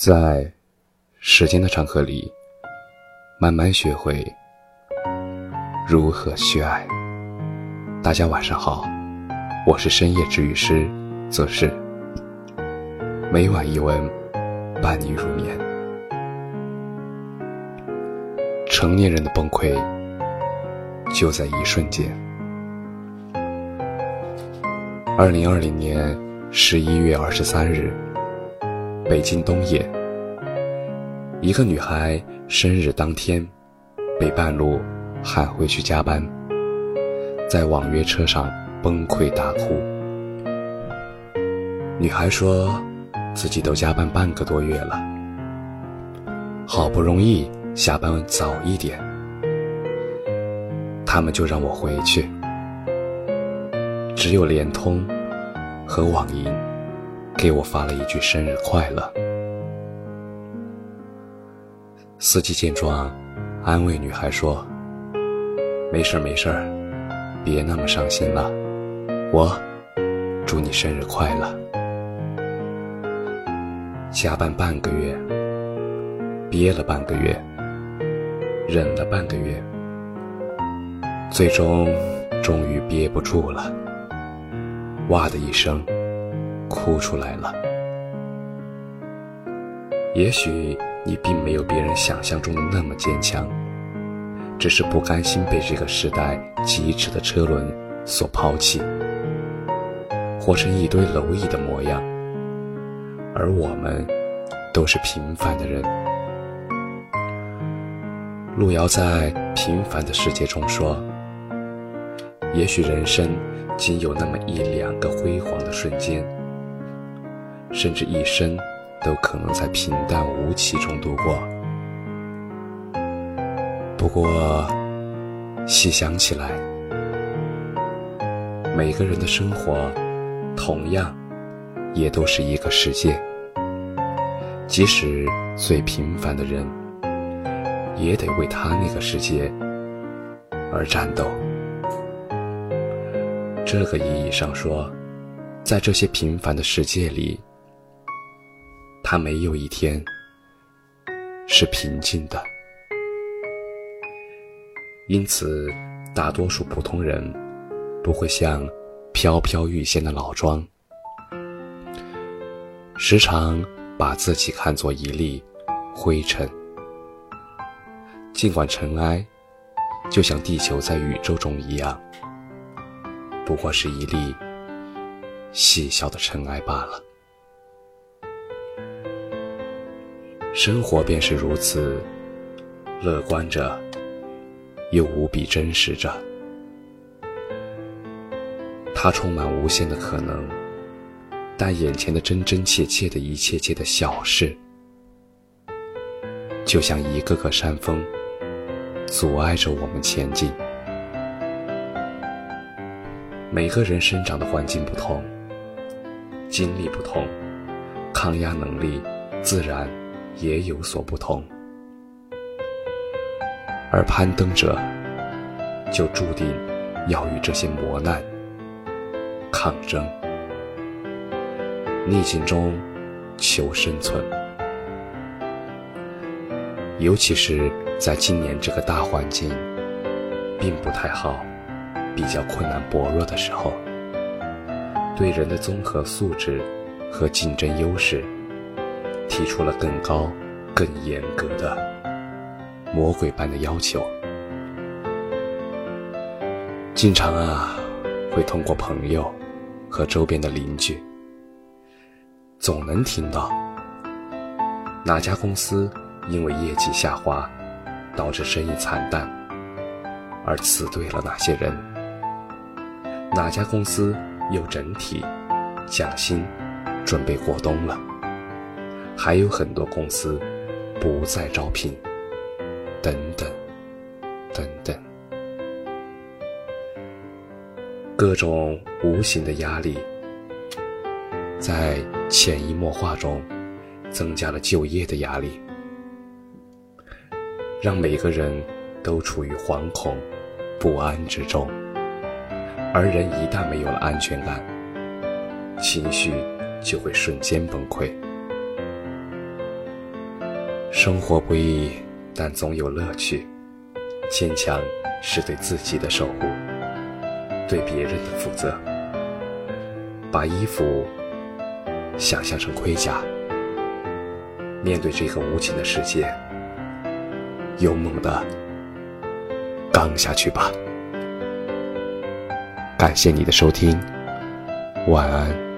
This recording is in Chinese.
在时间的长河里，慢慢学会如何去爱。大家晚上好，我是深夜治愈师则是，每晚一文伴你入眠。成年人的崩溃就在一瞬间。二零二零年十一月二十三日。北京东野，一个女孩生日当天，被半路喊回去加班，在网约车上崩溃大哭。女孩说，自己都加班半个多月了，好不容易下班早一点，他们就让我回去，只有联通和网银。给我发了一句生日快乐。司机见状，安慰女孩说：“没事没事，别那么伤心了。我祝你生日快乐。”加班半个月，憋了半个月，忍了半个月，最终终于憋不住了，哇的一声。哭出来了。也许你并没有别人想象中的那么坚强，只是不甘心被这个时代疾驰的车轮所抛弃，活成一堆蝼蚁的模样。而我们都是平凡的人。路遥在《平凡的世界》中说：“也许人生仅有那么一两个辉煌的瞬间。”甚至一生都可能在平淡无奇中度过。不过，细想起来，每个人的生活同样也都是一个世界。即使最平凡的人，也得为他那个世界而战斗。这个意义上说，在这些平凡的世界里。他没有一天是平静的，因此，大多数普通人不会像飘飘欲仙的老庄，时常把自己看作一粒灰尘。尽管尘埃就像地球在宇宙中一样，不过是一粒细小的尘埃罢了。生活便是如此，乐观着，又无比真实着。它充满无限的可能，但眼前的真真切切的一切切的小事，就像一个个山峰，阻碍着我们前进。每个人生长的环境不同，经历不同，抗压能力自然。也有所不同，而攀登者就注定要与这些磨难抗争，逆境中求生存。尤其是在今年这个大环境并不太好、比较困难薄弱的时候，对人的综合素质和竞争优势。提出了更高、更严格的魔鬼般的要求。经常啊，会通过朋友和周边的邻居，总能听到哪家公司因为业绩下滑导致生意惨淡而辞退了哪些人，哪家公司又整体降薪准备过冬了。还有很多公司不再招聘，等等，等等，各种无形的压力，在潜移默化中增加了就业的压力，让每个人都处于惶恐、不安之中。而人一旦没有了安全感，情绪就会瞬间崩溃。生活不易，但总有乐趣。坚强是对自己的守护，对别人的负责。把衣服想象成盔甲，面对这个无情的世界，勇猛的刚下去吧。感谢你的收听，晚安。